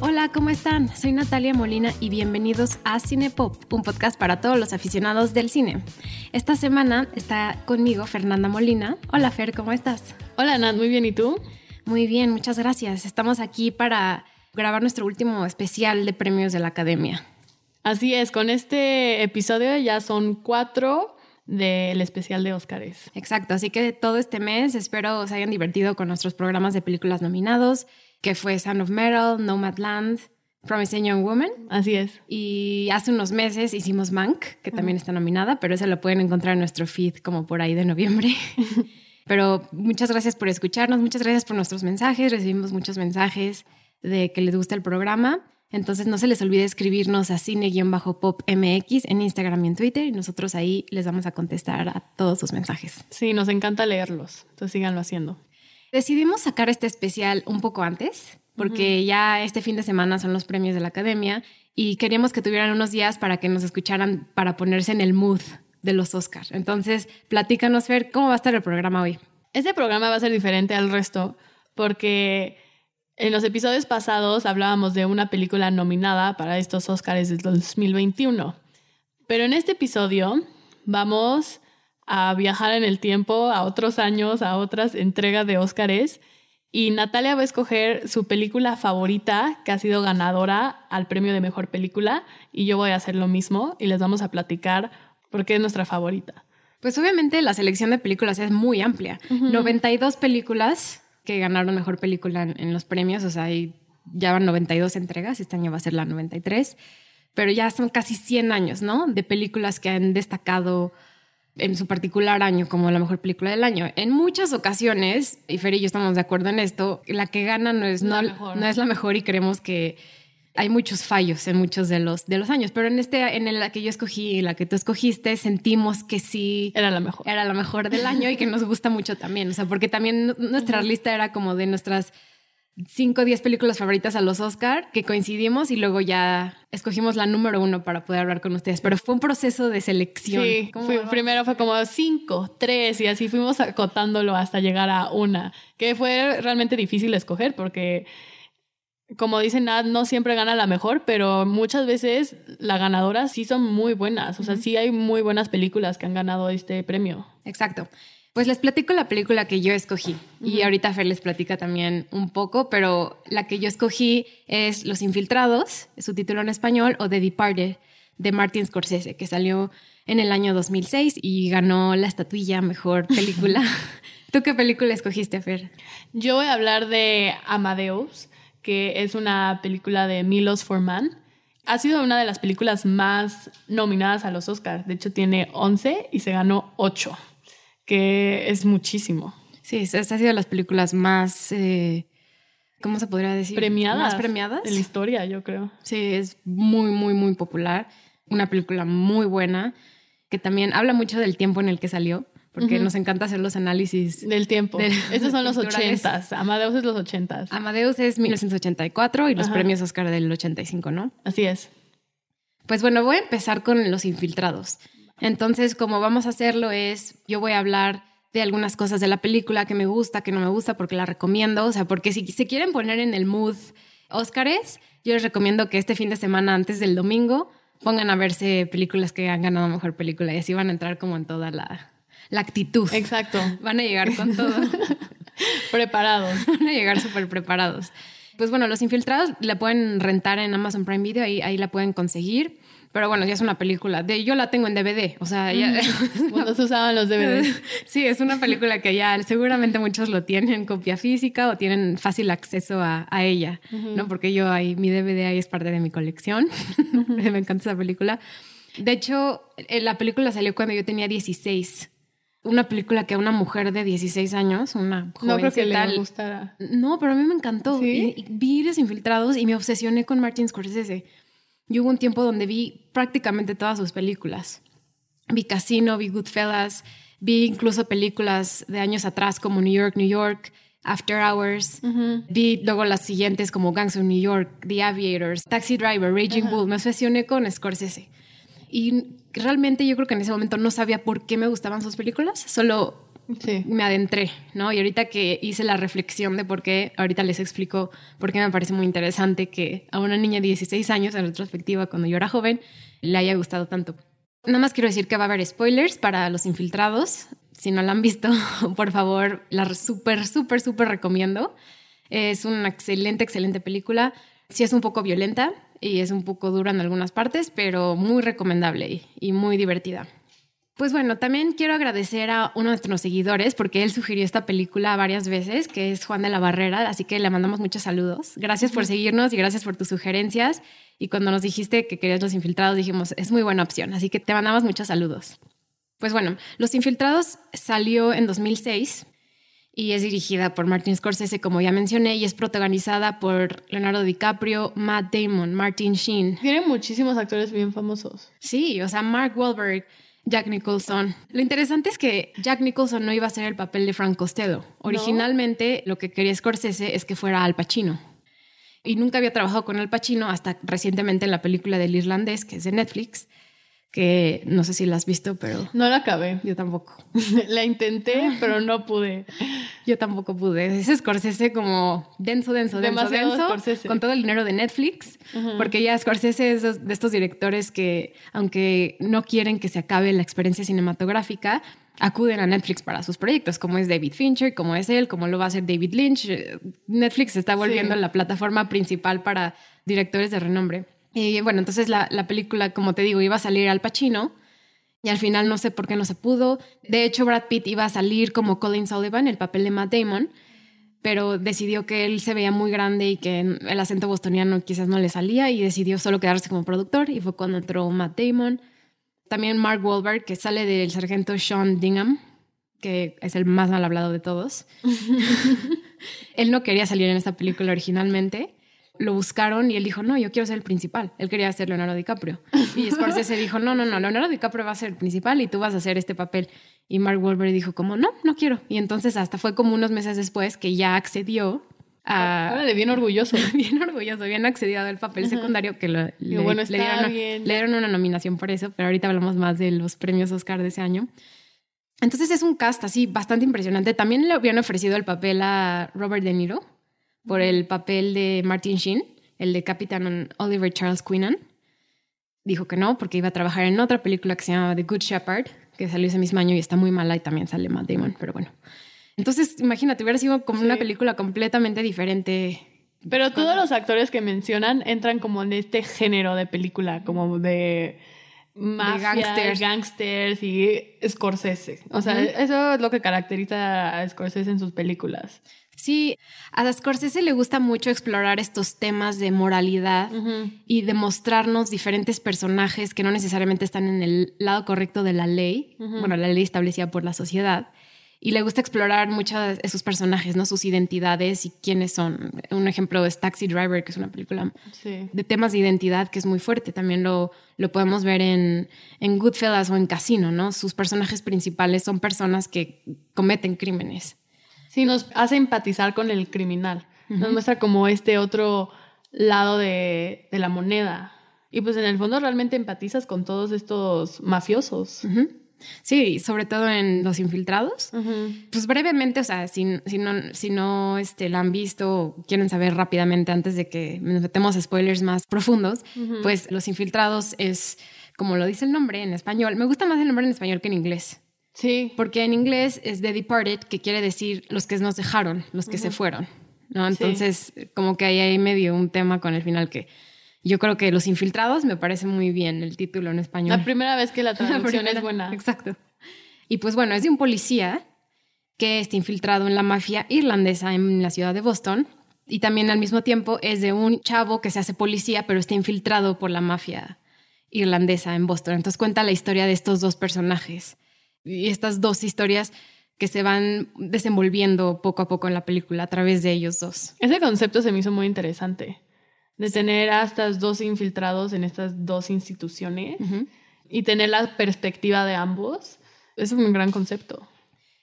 Hola, ¿cómo están? Soy Natalia Molina y bienvenidos a Cinepop, un podcast para todos los aficionados del cine. Esta semana está conmigo Fernanda Molina. Hola Fer, ¿cómo estás? Hola Nat, muy bien, ¿y tú? Muy bien, muchas gracias. Estamos aquí para grabar nuestro último especial de premios de la Academia. Así es, con este episodio ya son cuatro del especial de Óscares. Exacto, así que todo este mes espero se hayan divertido con nuestros programas de películas nominados que fue Sound of Metal, Nomadland, Promising Young Woman. Así es. Y hace unos meses hicimos Mank, que también está nominada, pero esa lo pueden encontrar en nuestro feed como por ahí de noviembre. pero muchas gracias por escucharnos, muchas gracias por nuestros mensajes. Recibimos muchos mensajes de que les gusta el programa. Entonces no se les olvide escribirnos a cine-popmx en Instagram y en Twitter y nosotros ahí les vamos a contestar a todos sus mensajes. Sí, nos encanta leerlos, entonces síganlo haciendo. Decidimos sacar este especial un poco antes, porque ya este fin de semana son los premios de la academia y queríamos que tuvieran unos días para que nos escucharan para ponerse en el mood de los Oscars. Entonces, platícanos, Fer, ¿cómo va a estar el programa hoy? Este programa va a ser diferente al resto porque en los episodios pasados hablábamos de una película nominada para estos Oscars del 2021. Pero en este episodio vamos a viajar en el tiempo a otros años, a otras entregas de Óscares. Y Natalia va a escoger su película favorita, que ha sido ganadora al premio de mejor película, y yo voy a hacer lo mismo y les vamos a platicar por qué es nuestra favorita. Pues obviamente la selección de películas es muy amplia. 92 películas que ganaron mejor película en, los premios, o sea, hay, ya van 92 entregas, este año va a ser la 93, pero ya son casi 100 años, ¿no? De películas que han destacado en su particular año como la mejor película del año. En muchas ocasiones, y Fer y yo estamos de acuerdo en esto, la que gana no es, no, no es la mejor y creemos que hay muchos fallos en muchos de los, de los años, pero en este, en la que yo escogí y la que tú escogiste, sentimos que sí. Era la mejor. Era la mejor del año y que nos gusta mucho también. O sea, porque también nuestra lista era como de nuestras 5 o 10 películas favoritas a los Oscar que coincidimos y luego ya escogimos la número uno para poder hablar con ustedes. Pero fue un proceso de selección. Sí, primero fue como 5, 3 y así fuimos acotándolo hasta llegar a una, que fue realmente difícil escoger porque, como dicen, no siempre gana la mejor, pero muchas veces la ganadora sí son muy buenas. O sea, sí hay muy buenas películas que han ganado este premio. Exacto. Pues les platico la película que yo escogí y ahorita Fer les platica también un poco, pero la que yo escogí es Los Infiltrados, su título en español, o The Departed de Martin Scorsese, que salió en el año 2006 y ganó la estatuilla Mejor Película. ¿Tú qué película escogiste, Fer? Yo voy a hablar de Amadeus, que es una película de Milos Forman. Ha sido una de las películas más nominadas a los Oscars. De hecho, tiene 11 y se ganó 8 que es muchísimo. Sí, esta ha sido de las películas más, eh, ¿cómo se podría decir? Premiadas. Más premiadas. En la historia, yo creo. Sí, es muy, muy, muy popular. Una película muy buena, que también habla mucho del tiempo en el que salió, porque nos encanta hacer los análisis. Del tiempo. Estos son los ochentas. Amadeus es los ochentas. Amadeus es 1984 y los premios Oscar del 85, ¿no? Así es. Pues bueno, voy a empezar con Los Infiltrados. Entonces, como vamos a hacerlo es, yo voy a hablar de algunas cosas de la película que me gusta, que no me gusta, porque la recomiendo, o sea, porque si se quieren poner en el mood Óscares, yo les recomiendo que este fin de semana antes del domingo pongan a verse películas que han ganado mejor película y así van a entrar como en toda la, la actitud. Exacto. Van a llegar con todo. preparados. Van a llegar súper preparados. Pues bueno, Los Infiltrados la pueden rentar en Amazon Prime Video, ahí, ahí la pueden conseguir. Pero bueno, ya es una película. De, yo la tengo en DVD. O sea, ya. Cuando se usaban los DVDs. Sí, es una película que ya seguramente muchos lo tienen copia física o tienen fácil acceso a, a ella, ¿no? Porque yo ahí, mi DVD ahí es parte de mi colección. Me encanta esa película. De hecho, eh, la película salió cuando yo tenía 16 una película que a una mujer de 16 años, una joven No creo que le gustara. No, pero a mí me encantó. ¿Sí? vi Desinfiltrados y me obsesioné con Martin Scorsese. Y hubo un tiempo donde vi prácticamente todas sus películas. Vi Casino, vi Goodfellas, vi incluso películas de años atrás como New York, New York, After Hours. Vi luego las siguientes como Gangs of New York, The Aviators, Taxi Driver, Raging Bull. Me obsesioné con Scorsese. Y realmente yo creo que en ese momento no sabía por qué me gustaban sus películas, solo me adentré, ¿no? Y ahorita que hice la reflexión de por qué, ahorita les explico por qué me parece muy interesante que a una niña de 16 años, en retrospectiva, cuando yo era joven, le haya gustado tanto. Nada más quiero decir que va a haber spoilers para los infiltrados. Si no la han visto, por favor, la súper, súper, súper recomiendo. Es una excelente, excelente película. Sí es un poco violenta y es un poco dura en algunas partes, pero muy recomendable y muy divertida. Pues bueno, también quiero agradecer a uno de nuestros seguidores porque él sugirió esta película varias veces, que es Juan de la Barrera, así que le mandamos muchos saludos. Gracias por seguirnos y gracias por tus sugerencias. Y cuando nos dijiste que querías Los Infiltrados, dijimos, es muy buena opción, así que te mandamos muchos saludos. Pues bueno, Los Infiltrados salió en 2006 y es dirigida por Martin Scorsese, como ya mencioné, y es protagonizada por Leonardo DiCaprio, Matt Damon, Martin Sheen. Tiene muchísimos actores bien famosos. Sí, o sea, Mark Wahlberg, Jack Nicholson. Lo interesante es que Jack Nicholson no iba a ser el papel de Frank Costello. Originalmente lo que quería Scorsese es que fuera Al Pacino. Y nunca había trabajado con Al Pacino hasta recientemente en la película del irlandés, que es de Netflix, que no sé si la has visto, pero... No la acabé. Yo tampoco. la intenté, pero no pude. Yo tampoco pude. Es Scorsese como denso, denso, Demasiado denso, Scorsese. con todo el dinero de Netflix, porque ya Scorsese es de estos directores que, aunque no quieren que se acabe la experiencia cinematográfica, acuden a Netflix para sus proyectos, como es David Fincher, como es él, como lo va a hacer David Lynch. Netflix se está volviendo la plataforma principal para directores de renombre. Y bueno, entonces la, la, película, como te digo, iba a salir al Pacino y al final no sé por qué no se pudo. De hecho, Brad Pitt iba a salir como Colin Sullivan, el papel de Matt Damon, pero decidió que él se veía muy grande y que el acento bostoniano quizás no le salía y decidió solo quedarse como productor y fue cuando entró Matt Damon. También Mark Wahlberg, que sale del sargento Sean Dingham, que es el más mal hablado de todos. él no quería salir en esta película originalmente lo buscaron y él dijo, no, yo quiero ser el principal. Él quería ser Leonardo DiCaprio. Y Scorsese dijo, no, no, no, Leonardo DiCaprio va a ser el principal y tú vas a hacer este papel. Y Mark Wahlberg dijo como, no, no quiero. Y entonces hasta fue como unos meses después que ya accedió a... Órale, bien orgulloso. bien orgulloso, bien accedido al papel secundario que le, bueno, le, dieron, bien. le dieron una nominación por eso, pero ahorita hablamos más de los premios Oscar de ese año. Entonces es un cast así bastante impresionante. También le habían ofrecido el papel a Robert De Niro por el papel de Martin Sheen, el de Capitán Oliver Charles Quinnan. Dijo que no, porque iba a trabajar en otra película que se llama The Good Shepherd, que salió ese mismo año y está muy mala y también sale Matt Damon, pero bueno. Entonces, imagínate, hubiera sido como una película completamente diferente. Pero todos los actores que mencionan entran como en este género de película, como de mafia, gangsters. gangsters y Scorsese. O sea, eso es lo que caracteriza a Scorsese en sus películas. Sí, a Scorsese le gusta mucho explorar estos temas de moralidad y de mostrarnos diferentes personajes que no necesariamente están en el lado correcto de la ley, bueno, la ley establecida por la sociedad. Y le gusta explorar muchos de esos personajes, ¿no? Sus identidades y quiénes son. Un ejemplo es Taxi Driver, que es una película de temas de identidad que es muy fuerte. También lo, lo podemos ver en, en Goodfellas o en Casino, ¿no? Sus personajes principales son personas que cometen crímenes. Sí, nos hace empatizar con el criminal. Nos muestra como este otro lado de, la moneda. Y pues en el fondo realmente empatizas con todos estos mafiosos. Sí, sobre todo en los infiltrados. Pues brevemente, o sea, si, si no, si no este, la han visto o quieren saber rápidamente antes de que nos metemos a spoilers más profundos, pues los infiltrados es, como lo dice el nombre en español, me gusta más el nombre en español que en inglés. Sí. Porque en inglés es The Departed, que quiere decir los que nos dejaron, los que se fueron. ¿no? Entonces, como que ahí hay medio un tema con el final que yo creo que Los Infiltrados me parece muy bien el título en español. La primera vez que la traducción es buena. Exacto. Y pues bueno, es de un policía que está infiltrado en la mafia irlandesa en la ciudad de Boston. Y también al mismo tiempo es de un chavo que se hace policía, pero está infiltrado por la mafia irlandesa en Boston. Entonces cuenta la historia de estos dos personajes y estas dos historias que se van desenvolviendo poco a poco en la película a través de ellos dos. Ese concepto se me hizo muy interesante, de tener a estas dos infiltrados en estas dos instituciones y tener la perspectiva de ambos. Es un gran concepto.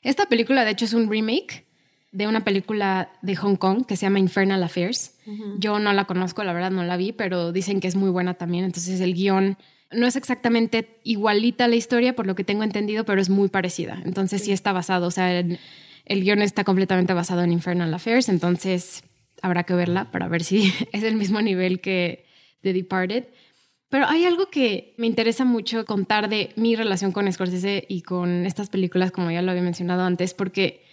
Esta película, de hecho, es un remake de una película de Hong Kong que se llama Infernal Affairs. Yo no la conozco, la verdad no la vi, pero dicen que es muy buena también. Entonces el guion No es exactamente igualita la historia, por lo que tengo entendido, pero es muy parecida. Entonces sí, está basado, o sea, el, el guion está completamente basado en Infernal Affairs, entonces habrá que verla para ver si es el mismo nivel que The Departed. Pero hay algo que me interesa mucho contar de mi relación con Scorsese y con estas películas, como ya lo había mencionado antes, porque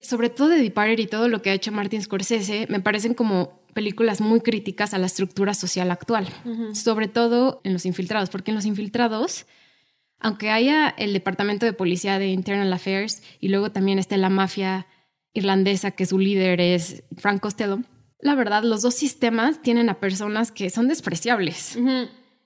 sobre todo The Departed y todo lo que ha hecho Martin Scorsese me parecen como películas muy críticas a la estructura social actual, sobre todo en Los Infiltrados, porque en Los Infiltrados, aunque haya el Departamento de Policía de Internal Affairs y luego también esté la mafia irlandesa, que su líder es Frank Costello, la verdad, los dos sistemas tienen a personas que son despreciables.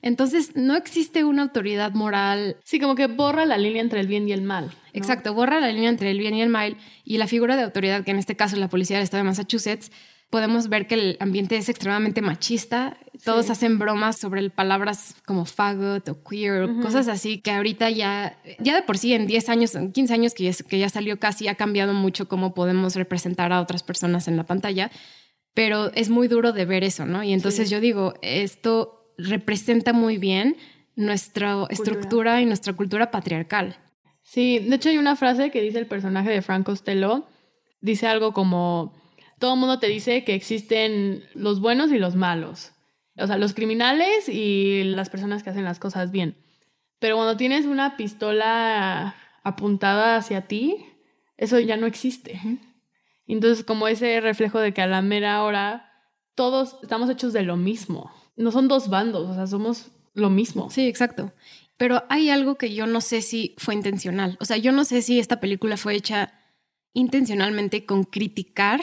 Entonces, no existe una autoridad moral. Sí, como que borra la línea entre el bien y el mal. Exacto, borra la línea entre el bien y el mal. Y la figura de autoridad, que en este caso es la policía del estado de Massachusetts, podemos ver que el ambiente es extremadamente machista. Todos hacen bromas sobre palabras como fagot o queer, cosas así, que ahorita ya, ya de por sí en 10 años, 15 años que que ya salió casi, ha cambiado mucho cómo podemos representar a otras personas en la pantalla pero es muy duro de ver eso, ¿no? Y entonces yo digo, esto representa muy bien nuestra estructura y nuestra cultura patriarcal. Sí, de hecho hay una frase que dice el personaje de Frank Costello, dice algo como, todo el mundo te dice que existen los buenos y los malos, o sea, los criminales y las personas que hacen las cosas bien. Pero cuando tienes una pistola apuntada hacia ti, eso ya no existe. Entonces, como ese reflejo de que a la mera hora todos estamos hechos de lo mismo. No son dos bandos, o sea, somos lo mismo. Sí, exacto. Pero hay algo que yo no sé si fue intencional. O sea, yo no sé si esta película fue hecha intencionalmente con criticar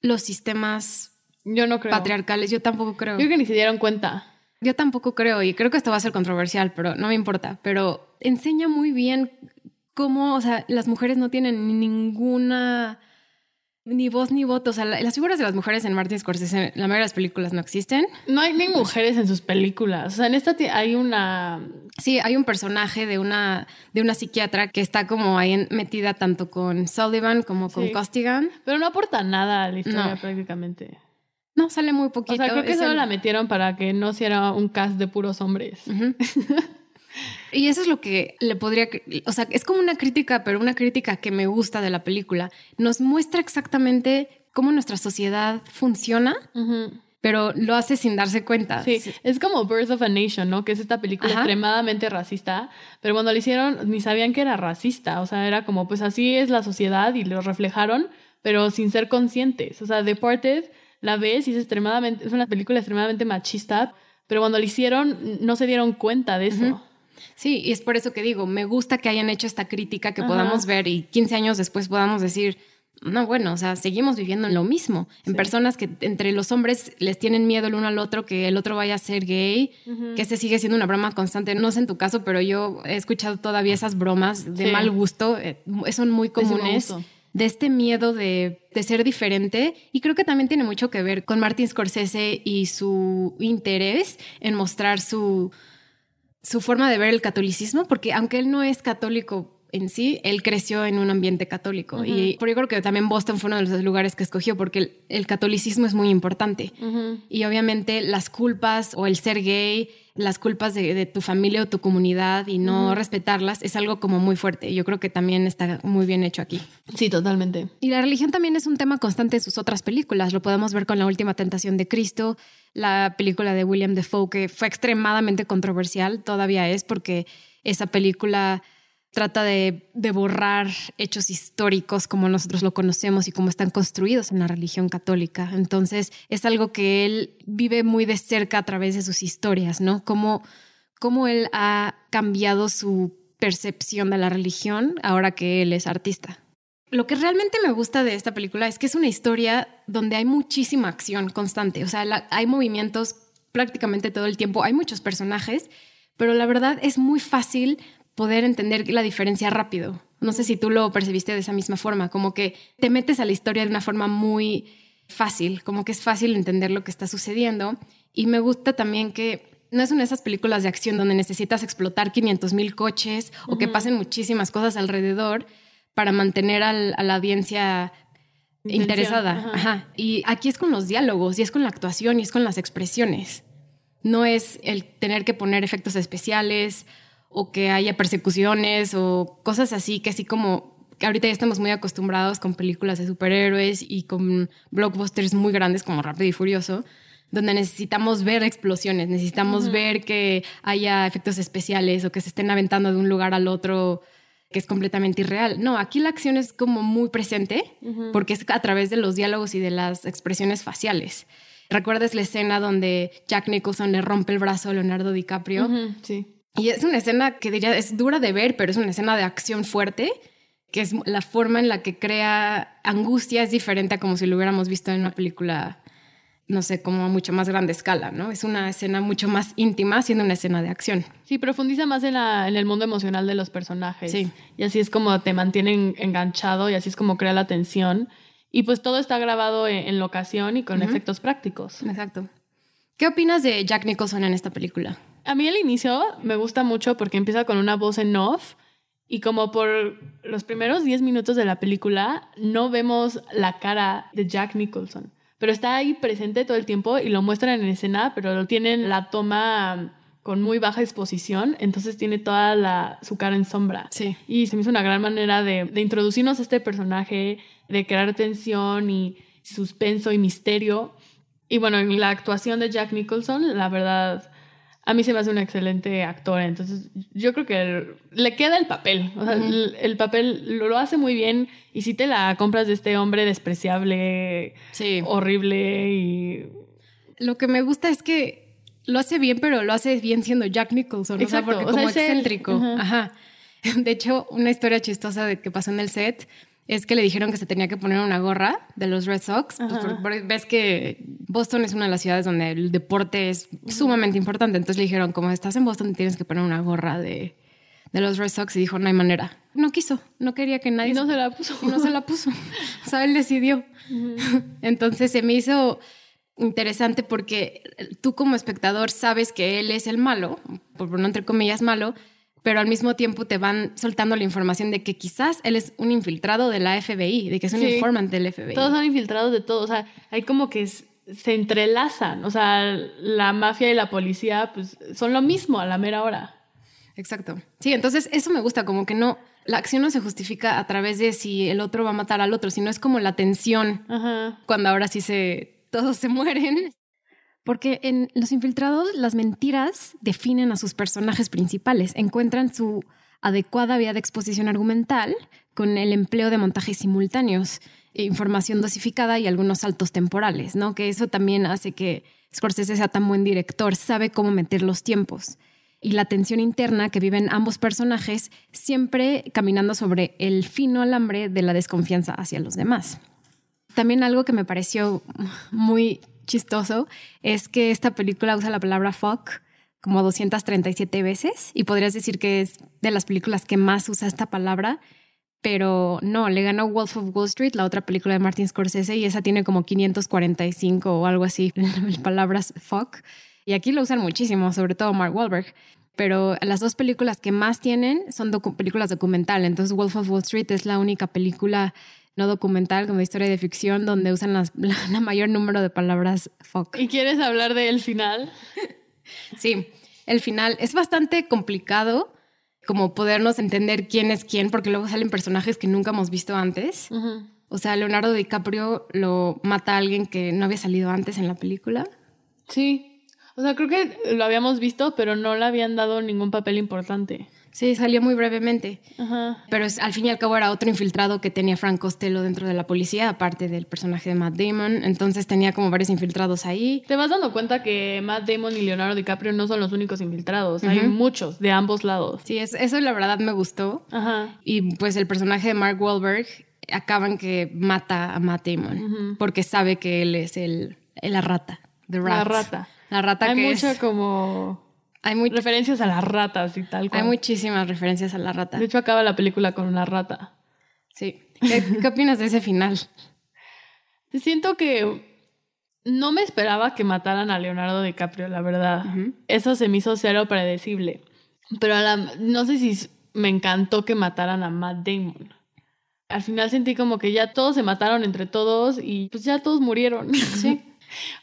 los sistemas yo no creo. patriarcales. Yo tampoco creo. Yo creo que ni se dieron cuenta. Yo tampoco creo, y creo que esto va a ser controversial, pero no me importa. Pero enseña muy bien cómo, o sea, las mujeres no tienen ninguna ni voz ni voto. O sea, las figuras de las mujeres en Martin Scorsese, la mayoría de las películas no existen. No hay ni mujeres en sus películas. O sea, en esta hay una. Sí, hay un personaje de una, de una psiquiatra que está como ahí metida tanto con Sullivan como con Costigan. Pero no aporta nada a la historia prácticamente. No, sale muy poquito. O sea, creo que solo la metieron para que no sea un cast de puros hombres. Y eso es lo que le podría, o sea, es como una crítica, pero una crítica que me gusta de la película. Nos muestra exactamente cómo nuestra sociedad funciona, pero lo hace sin darse cuenta. Sí, es como Birth of a Nation, ¿no? Que es esta película extremadamente racista, pero cuando lo hicieron ni sabían que era racista, o sea, era como, pues así es la sociedad y lo reflejaron, pero sin ser conscientes. O sea, Deported la ves y es extremadamente, es una película extremadamente machista, pero cuando lo hicieron no se dieron cuenta de eso. Sí, y es por eso que digo, me gusta que hayan hecho esta crítica, que podamos ver y 15 años después podamos decir, no, bueno, o sea, seguimos viviendo en lo mismo, en personas que entre los hombres les tienen miedo el uno al otro, que el otro vaya a ser gay, que ese sigue siendo una broma constante. No sé en tu caso, pero yo he escuchado todavía esas bromas de mal gusto, eh, son muy comunes. De este miedo de, de ser diferente, y creo que también tiene mucho que ver con Martin Scorsese y su interés en mostrar su, su forma de ver el catolicismo, porque aunque él no es católico en sí, él creció en un ambiente católico. Y por yo creo que también Boston fue uno de los lugares que escogió, porque el, catolicismo es muy importante. Y obviamente las culpas o el ser gay, las culpas de, tu familia o tu comunidad y no respetarlas es algo como muy fuerte. Yo creo que también está muy bien hecho aquí. Sí, totalmente. Y la religión también es un tema constante en sus otras películas. Lo podemos ver con La Última Tentación de Cristo, la película de William Defoe, que fue extremadamente controversial, todavía es, porque esa película trata de, borrar hechos históricos como nosotros lo conocemos y como están construidos en la religión católica. Entonces es algo que él vive muy de cerca a través de sus historias, ¿no? Cómo, cómo él ha cambiado su percepción de la religión ahora que él es artista. Lo que realmente me gusta de esta película es que es una historia donde hay muchísima acción constante, o sea, hay movimientos prácticamente todo el tiempo, hay muchos personajes, pero la verdad es muy fácil poder entender la diferencia rápido. No sé si tú lo percibiste de esa misma forma, como que te metes a la historia de una forma muy fácil, como que es fácil entender lo que está sucediendo. Y me gusta también que no es una de esas películas de acción donde necesitas explotar 500 mil coches o que pasen muchísimas cosas alrededor para mantener a la audiencia interesada. Y aquí es con los diálogos y es con la actuación y es con las expresiones. No es el tener que poner efectos especiales o que haya persecuciones o cosas así, que así como que ahorita ya estamos muy acostumbrados con películas de superhéroes y con blockbusters muy grandes como Rápido y Furioso, donde necesitamos ver explosiones, necesitamos ver que haya efectos especiales o que se estén aventando de un lugar al otro que es completamente irreal. No, aquí la acción es como muy presente porque es a través de los diálogos y de las expresiones faciales. ¿Recuerdas la escena donde Jack Nicholson le rompe el brazo a Leonardo DiCaprio? Sí. Y es una escena que diría es dura de ver, pero es una escena de acción fuerte, que es la forma en la que crea angustia es diferente a como si lo hubiéramos visto en una película, no sé, como a mucho más grande escala, ¿no? Es una escena mucho más íntima siendo una escena de acción. Sí, profundiza más en, la, en el mundo emocional de los personajes. Sí. Y así es como te mantienen enganchado y así es como crea la tensión. Y pues todo está grabado en, en locación y con efectos prácticos. Exacto. ¿Qué opinas de Jack Nicholson en esta película? A mí el inicio me gusta mucho porque empieza con una voz en off y como por los primeros 10 minutos de la película no vemos la cara de Jack Nicholson, pero está ahí presente todo el tiempo y lo muestran en escena, pero lo tienen la toma con muy baja exposición, entonces tiene toda la, su cara en sombra. Sí. Y se me hizo una gran manera de, de introducirnos a este personaje, de crear tensión y suspenso y misterio. Y bueno, en la actuación de Jack Nicholson, la verdad, a mí se me hace un excelente actor. Entonces, yo creo que le queda el papel. O sea, el, el, papel lo, lo, hace muy bien. Y si te la compras de este hombre despreciable, sí. horrible y. Lo que me gusta es que lo hace bien, pero lo hace bien siendo Jack Nicholson. Exacto. O sea, porque o sea, como excéntrico. Ajá. De hecho, una historia chistosa de que pasó en el set es que le dijeron que se tenía que poner una gorra de los Red Sox. Pues por, por, ves que Boston es una de las ciudades donde el deporte es sumamente importante. Entonces le dijeron, como estás en Boston, tienes que poner una gorra de, de los Red Sox. Y dijo, no hay manera. No quiso, no quería que nadie... Y no se la puso. Y no se la puso. o sea, él decidió. Entonces se me hizo interesante porque tú como espectador sabes que él es el malo, por no entre comillas malo, pero al mismo tiempo te van soltando la información de que quizás él es un infiltrado de la FBI, de que es un sí. informante del FBI. Todos son infiltrados de todo, o sea, hay como que es, se entrelazan, o sea, la mafia y la policía pues son lo mismo a la mera hora. Exacto. Sí, entonces eso me gusta, como que no, la acción no se justifica a través de si el otro va a matar al otro, sino es como la tensión Ajá. cuando ahora sí se, todos se mueren. Porque en Los Infiltrados las mentiras definen a sus personajes principales, encuentran su adecuada vía de exposición argumental con el empleo de montajes simultáneos, información dosificada y algunos saltos temporales, ¿no? Que eso también hace que Scorsese sea tan buen director, sabe cómo meter los tiempos. Y la tensión interna que viven ambos personajes, siempre caminando sobre el fino alambre de la desconfianza hacia los demás. También algo que me pareció muy chistoso es que esta película usa la palabra fuck como 237 veces y podrías decir que es de las películas que más usa esta palabra, pero no, le ganó Wolf of Wall Street, la otra película de Martin Scorsese, y esa tiene como 545 o algo así, palabras fuck. Y aquí lo usan muchísimo, sobre todo Mark Wahlberg. Pero las dos películas que más tienen son docu películas documental. Entonces Wolf of Wall Street es la única película no documental, como de historia de ficción, donde usan las, la, la, mayor número de palabras fuck. ¿Y quieres hablar del final? sí, el final es bastante complicado, como podernos entender quién es quién, porque luego salen personajes que nunca hemos visto antes. Uh -huh. O sea, Leonardo DiCaprio lo mata a alguien que no había salido antes en la película. Sí. O sea, creo que lo habíamos visto, pero no le habían dado ningún papel importante. Sí, salió muy brevemente. Ajá. Pero es, al fin y al cabo era otro infiltrado que tenía Frank Costello dentro de la policía, aparte del personaje de Matt Damon. Entonces tenía como varios infiltrados ahí. Te vas dando cuenta que Matt Damon y Leonardo DiCaprio no son los únicos infiltrados. Uh -huh. Hay muchos de ambos lados. Sí, es, eso la verdad me gustó. Ajá. Y pues el personaje de Mark Wahlberg acaban que mata a Matt Damon uh -huh. porque sabe que él es el, la rata. The rat. La rata. La rata Hay que mucha es... como hay muy, referencias a las ratas y tal. Cual. Hay muchísimas referencias a la rata. De hecho, acaba la película con una rata. Sí. ¿Qué, ¿qué opinas de ese final? Siento que no me esperaba que mataran a Leonardo DiCaprio, la verdad. Uh -huh. Eso se me hizo cero predecible. Pero la, no sé si me encantó que mataran a Matt Damon. Al final sentí como que ya todos se mataron entre todos y pues ya todos murieron. Sí.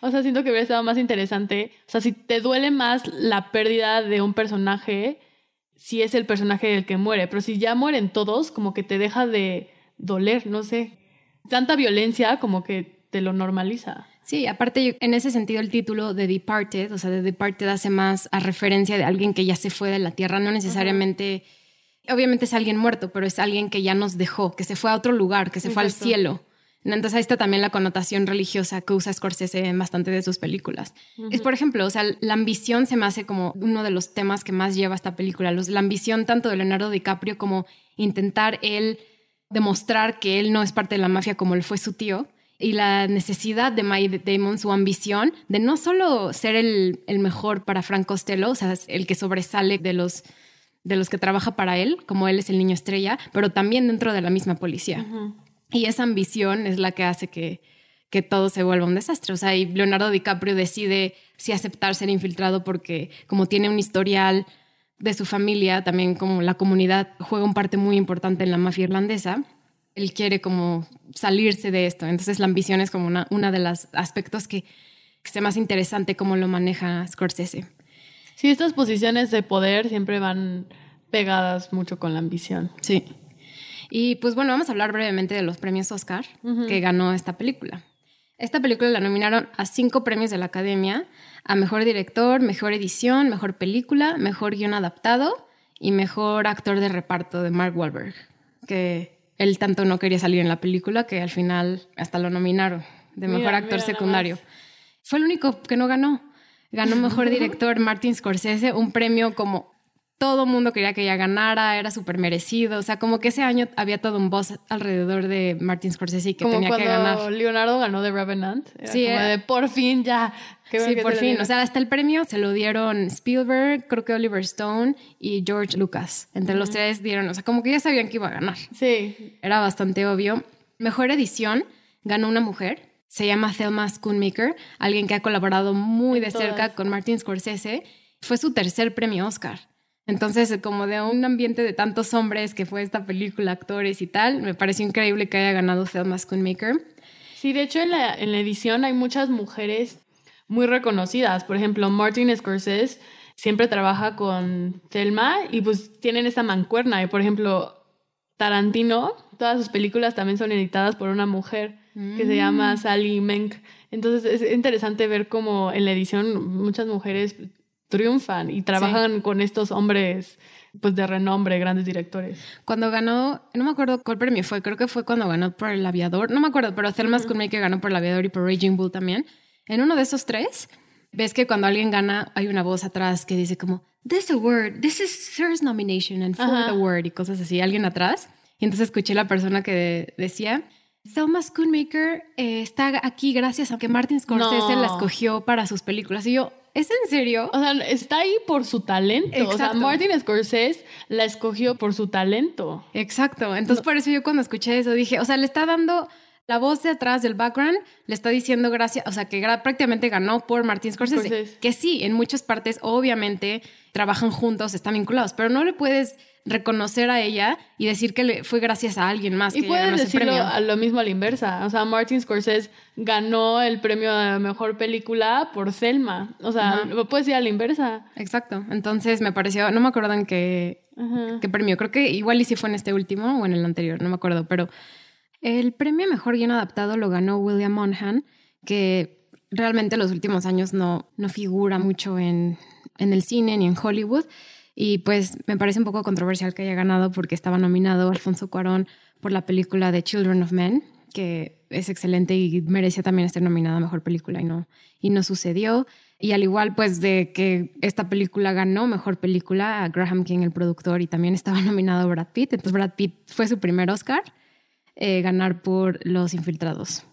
O sea, siento que hubiera estado más interesante. O sea, si te duele más la pérdida de un personaje, si es el personaje el que muere. Pero si ya mueren todos, como que te deja de doler, no sé. Tanta violencia como que te lo normaliza. Sí, aparte en ese sentido el título de Departed, o sea, de Departed hace más a referencia de alguien que ya se fue de la tierra, no necesariamente, obviamente es alguien muerto, pero es alguien que ya nos dejó, que se fue a otro lugar, que se fue al cielo. Entonces ahí está también la connotación religiosa que usa Scorsese en bastante de sus películas. Es, por ejemplo, o sea, la ambición se me hace como uno de los temas que más lleva esta película. la ambición tanto de Leonardo DiCaprio como intentar él demostrar que él no es parte de la mafia como él fue su tío y la necesidad de Mike Damon, su ambición de no solo ser el, mejor para Frank Costello, o sea, el que sobresale de los, de los que trabaja para él, como él es el niño estrella, pero también dentro de la misma policía. Y esa ambición es la que hace que, que todo se vuelva un desastre. O sea, y Leonardo DiCaprio decide si aceptar ser infiltrado porque como tiene un historial de su familia, también como la comunidad juega un parte muy importante en la mafia irlandesa, él quiere como salirse de esto. Entonces la ambición es como una, una de los aspectos que, que sea más interesante cómo lo maneja Scorsese. Sí, estas posiciones de poder siempre van pegadas mucho con la ambición. Sí. Y pues bueno, vamos a hablar brevemente de los premios Oscar que ganó esta película. Esta película la nominaron a cinco premios de la Academia, a Mejor Director, Mejor Edición, Mejor Película, Mejor Guión Adaptado y Mejor Actor de Reparto de Mark Wahlberg, que él tanto no quería salir en la película que al final hasta lo nominaron de Mejor Actor Secundario. Fue el único que no ganó. Ganó Mejor Director Martin Scorsese, un premio como todo mundo quería que ella ganara, era súper merecido. O sea, como que ese año había todo un boss alrededor de Martin Scorsese y que tenía que ganar. Leonardo ganó de Revenant. sí, como de por fin ya. sí, por fin. O sea, hasta el premio se lo dieron Spielberg, creo que Oliver Stone y George Lucas. Entre los tres dieron, o sea, como que ya sabían que iba a ganar. Sí. Era bastante obvio. Mejor edición ganó una mujer. Se llama Thelma Schoonmaker, alguien que ha colaborado muy de cerca con Martin Scorsese. Fue su tercer premio Oscar. Entonces, como de un ambiente de tantos hombres que fue esta película, actores y tal, me pareció increíble que haya ganado Thelma Schoonmaker. Sí, de hecho en la, en la edición hay muchas mujeres muy reconocidas. Por ejemplo, Martin Scorsese siempre trabaja con Thelma y pues tienen esta mancuerna. Y por ejemplo, Tarantino, todas sus películas también son editadas por una mujer que se llama mm. Sally Menk. Entonces es interesante ver cómo en la edición muchas mujeres triunfan y trabajan con estos hombres pues de renombre, grandes directores. Cuando ganó, no me acuerdo cuál premio fue, creo que fue cuando ganó por El Aviador, no me acuerdo, pero Thelma uh -huh. ganó por El Aviador y por Raging Bull también. En uno de esos tres, ves que cuando alguien gana hay una voz atrás que dice como, this award, this is Sir's nomination and for the award y cosas así, alguien atrás. Y entonces escuché la persona que decía, Thelma Schoonmaker eh, está aquí gracias a que Martin Scorsese la escogió para sus películas. Y yo, ¿Es en serio? O sea, está ahí por su talento. O sea, Martin Scorsese la escogió por su talento. Exacto. Entonces, por eso yo cuando escuché eso dije, o sea, le está dando la voz de atrás del background, le está diciendo gracias, o sea, que prácticamente ganó por Martin Scorsese. Que sí, en muchas partes, obviamente, trabajan juntos, están vinculados, pero no le puedes reconocer a ella y decir que le fue gracias a alguien más. Y puedes decirlo a lo mismo a la inversa. O sea, Martin Scorsese ganó el premio de mejor película por Selma. O sea, lo puedes decir a la inversa. Exacto. Entonces me pareció, no me acuerdo en qué, qué premio. Creo que igual y si fue en este último o en el anterior, no me acuerdo. Pero el premio mejor guion adaptado lo ganó William Monaghan, que realmente los últimos años no, no figura mucho en, en el cine ni en Hollywood. Y pues me parece un poco controversial que haya ganado porque estaba nominado Alfonso Cuarón por la película The Children of Men, que es excelente y merecía también estar nominada a Mejor Película y no, y no sucedió. Y al igual pues de que esta película ganó Mejor Película a Graham King, el productor, y también estaba nominado Brad Pitt. Entonces Brad Pitt fue su primer Oscar, eh, ganar por Los Infiltrados.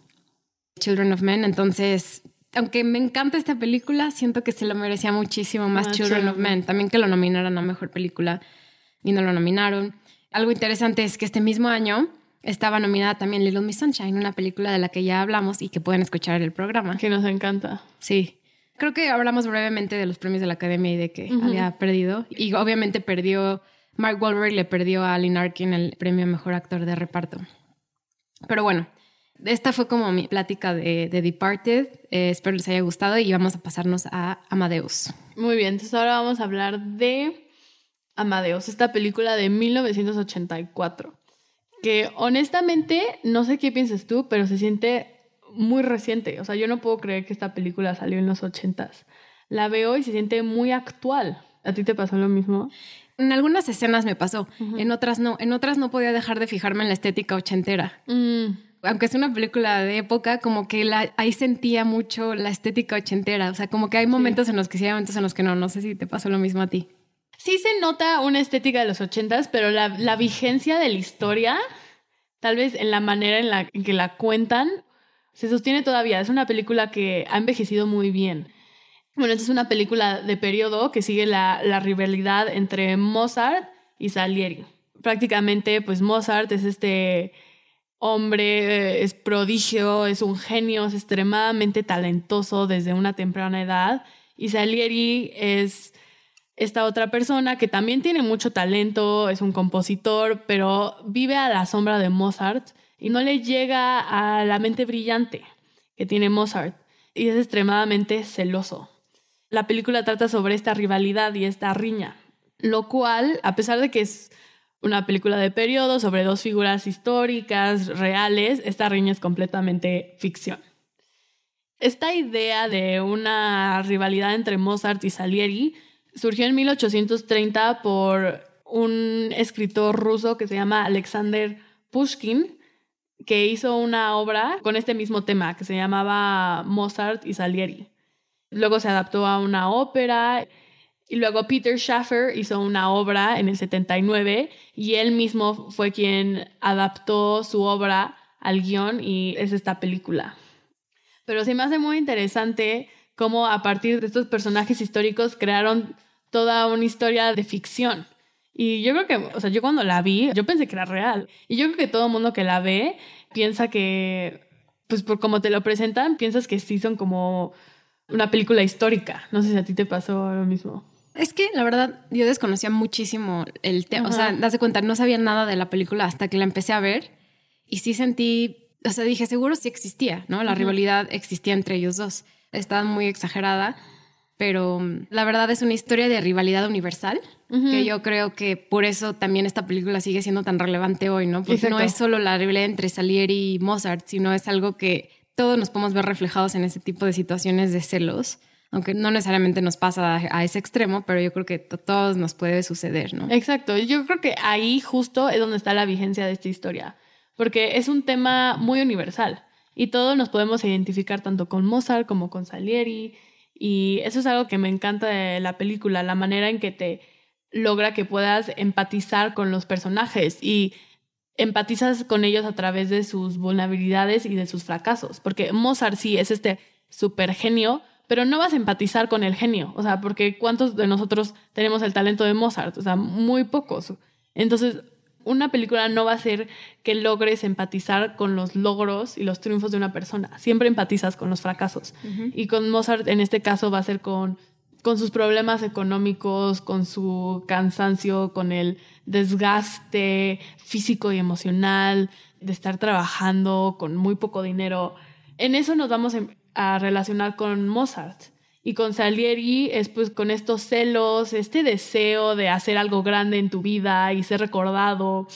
Children of Men, entonces aunque me encanta esta película, siento que se lo merecía muchísimo más Children of Men. También que lo nominaran a Mejor Película y no lo nominaron. Algo interesante es que este mismo año estaba nominada también Little Miss Sunshine, una película de la que ya hablamos y que pueden escuchar en el programa. Que nos encanta. Sí. Creo que hablamos brevemente de los premios de la Academia y de que había perdido. Y obviamente perdió, Mark Wahlberg le perdió a Alan Arkin el premio Mejor Actor de Reparto. Pero bueno, Esta fue como mi plática de, de Departed. Eh, espero les haya gustado y vamos a pasarnos a Amadeus. Muy bien, entonces ahora vamos a hablar de Amadeus, esta película de 1984. Que honestamente, no sé qué piensas tú, pero se siente muy reciente. O sea, yo no puedo creer que esta película salió en los 80s. La veo y se siente muy actual. ¿A ti te pasó lo mismo? En algunas escenas me pasó, en otras no. En otras no podía dejar de fijarme en la estética ochentera. Mm, Aunque es una película de época, como que la, ahí sentía mucho la estética ochentera. O sea, como que hay momentos en los que sí, hay momentos en los que no. No sé si te pasó lo mismo a ti. Sí se nota una estética de los 80s, pero la, la vigencia de la historia, tal vez en la manera en la en que la cuentan, se sostiene todavía. Es una película que ha envejecido muy bien. Bueno, esta es una película de periodo que sigue la, la rivalidad entre Mozart y Salieri. Prácticamente, pues Mozart es este hombre, es prodigio, es un genio, es extremadamente talentoso desde una temprana edad. Y Salieri es esta otra persona que también tiene mucho talento, es un compositor, pero vive a la sombra de Mozart y no le llega a la mente brillante que tiene Mozart y es extremadamente celoso. La película trata sobre esta rivalidad y esta riña, lo cual, a pesar de que es una película de periodo sobre dos figuras históricas reales, esta riña es completamente ficción. Esta idea de una rivalidad entre Mozart y Salieri surgió en 1830 por un escritor ruso que se llama Alexander Pushkin, que hizo una obra con este mismo tema que se llamaba Mozart y Salieri. Luego se adaptó a una ópera y luego Peter Schaffer hizo una obra en el 79 y él mismo fue quien adaptó su obra al guion y es esta película. Pero se me hace muy interesante cómo a partir de estos personajes históricos crearon toda una historia de ficción. Y yo creo que, o sea, yo cuando la vi, yo pensé que era real. Y yo creo que todo el mundo que la ve piensa que, pues por como te lo presentan, piensas que sí son como una película histórica. No sé si a ti te pasó lo mismo. Es que la verdad yo desconocía muchísimo el tema. O sea, das de cuenta, no sabía nada de la película hasta que la empecé a ver y sí sentí, o sea, dije, seguro sí existía, ¿no? La rivalidad existía entre ellos dos. Estaba muy exagerada, pero mm, la verdad es una historia de rivalidad universal que yo creo que por eso también esta película sigue siendo tan relevante hoy, ¿no? Porque no es solo la rivalidad entre Salieri y Mozart, sino es algo que todos nos podemos ver reflejados en ese tipo de situaciones de celos, aunque no necesariamente nos pasa a, ese extremo, pero yo creo que a todos nos puede suceder, ¿no? Exacto, yo creo que ahí justo es donde está la vigencia de esta historia, porque es un tema muy universal y todos nos podemos identificar tanto con Mozart como con Salieri y eso es algo que me encanta de la película, la manera en que te logra que puedas empatizar con los personajes y empatizas con ellos a través de sus vulnerabilidades y de sus fracasos, porque Mozart sí es este super genio, pero no vas a empatizar con el genio, o sea, porque ¿cuántos de nosotros tenemos el talento de Mozart? O sea, muy pocos. Entonces, una película no va a ser que logres empatizar con los logros y los triunfos de una persona, siempre empatizas con los fracasos. Y con Mozart en este caso va a ser con, con sus problemas económicos, con su cansancio, con el desgaste físico y emocional de estar trabajando con muy poco dinero. En eso nos vamos em- a relacionar con Mozart. Y con Salieri es pues con estos celos, este deseo de hacer algo grande en tu vida y ser recordado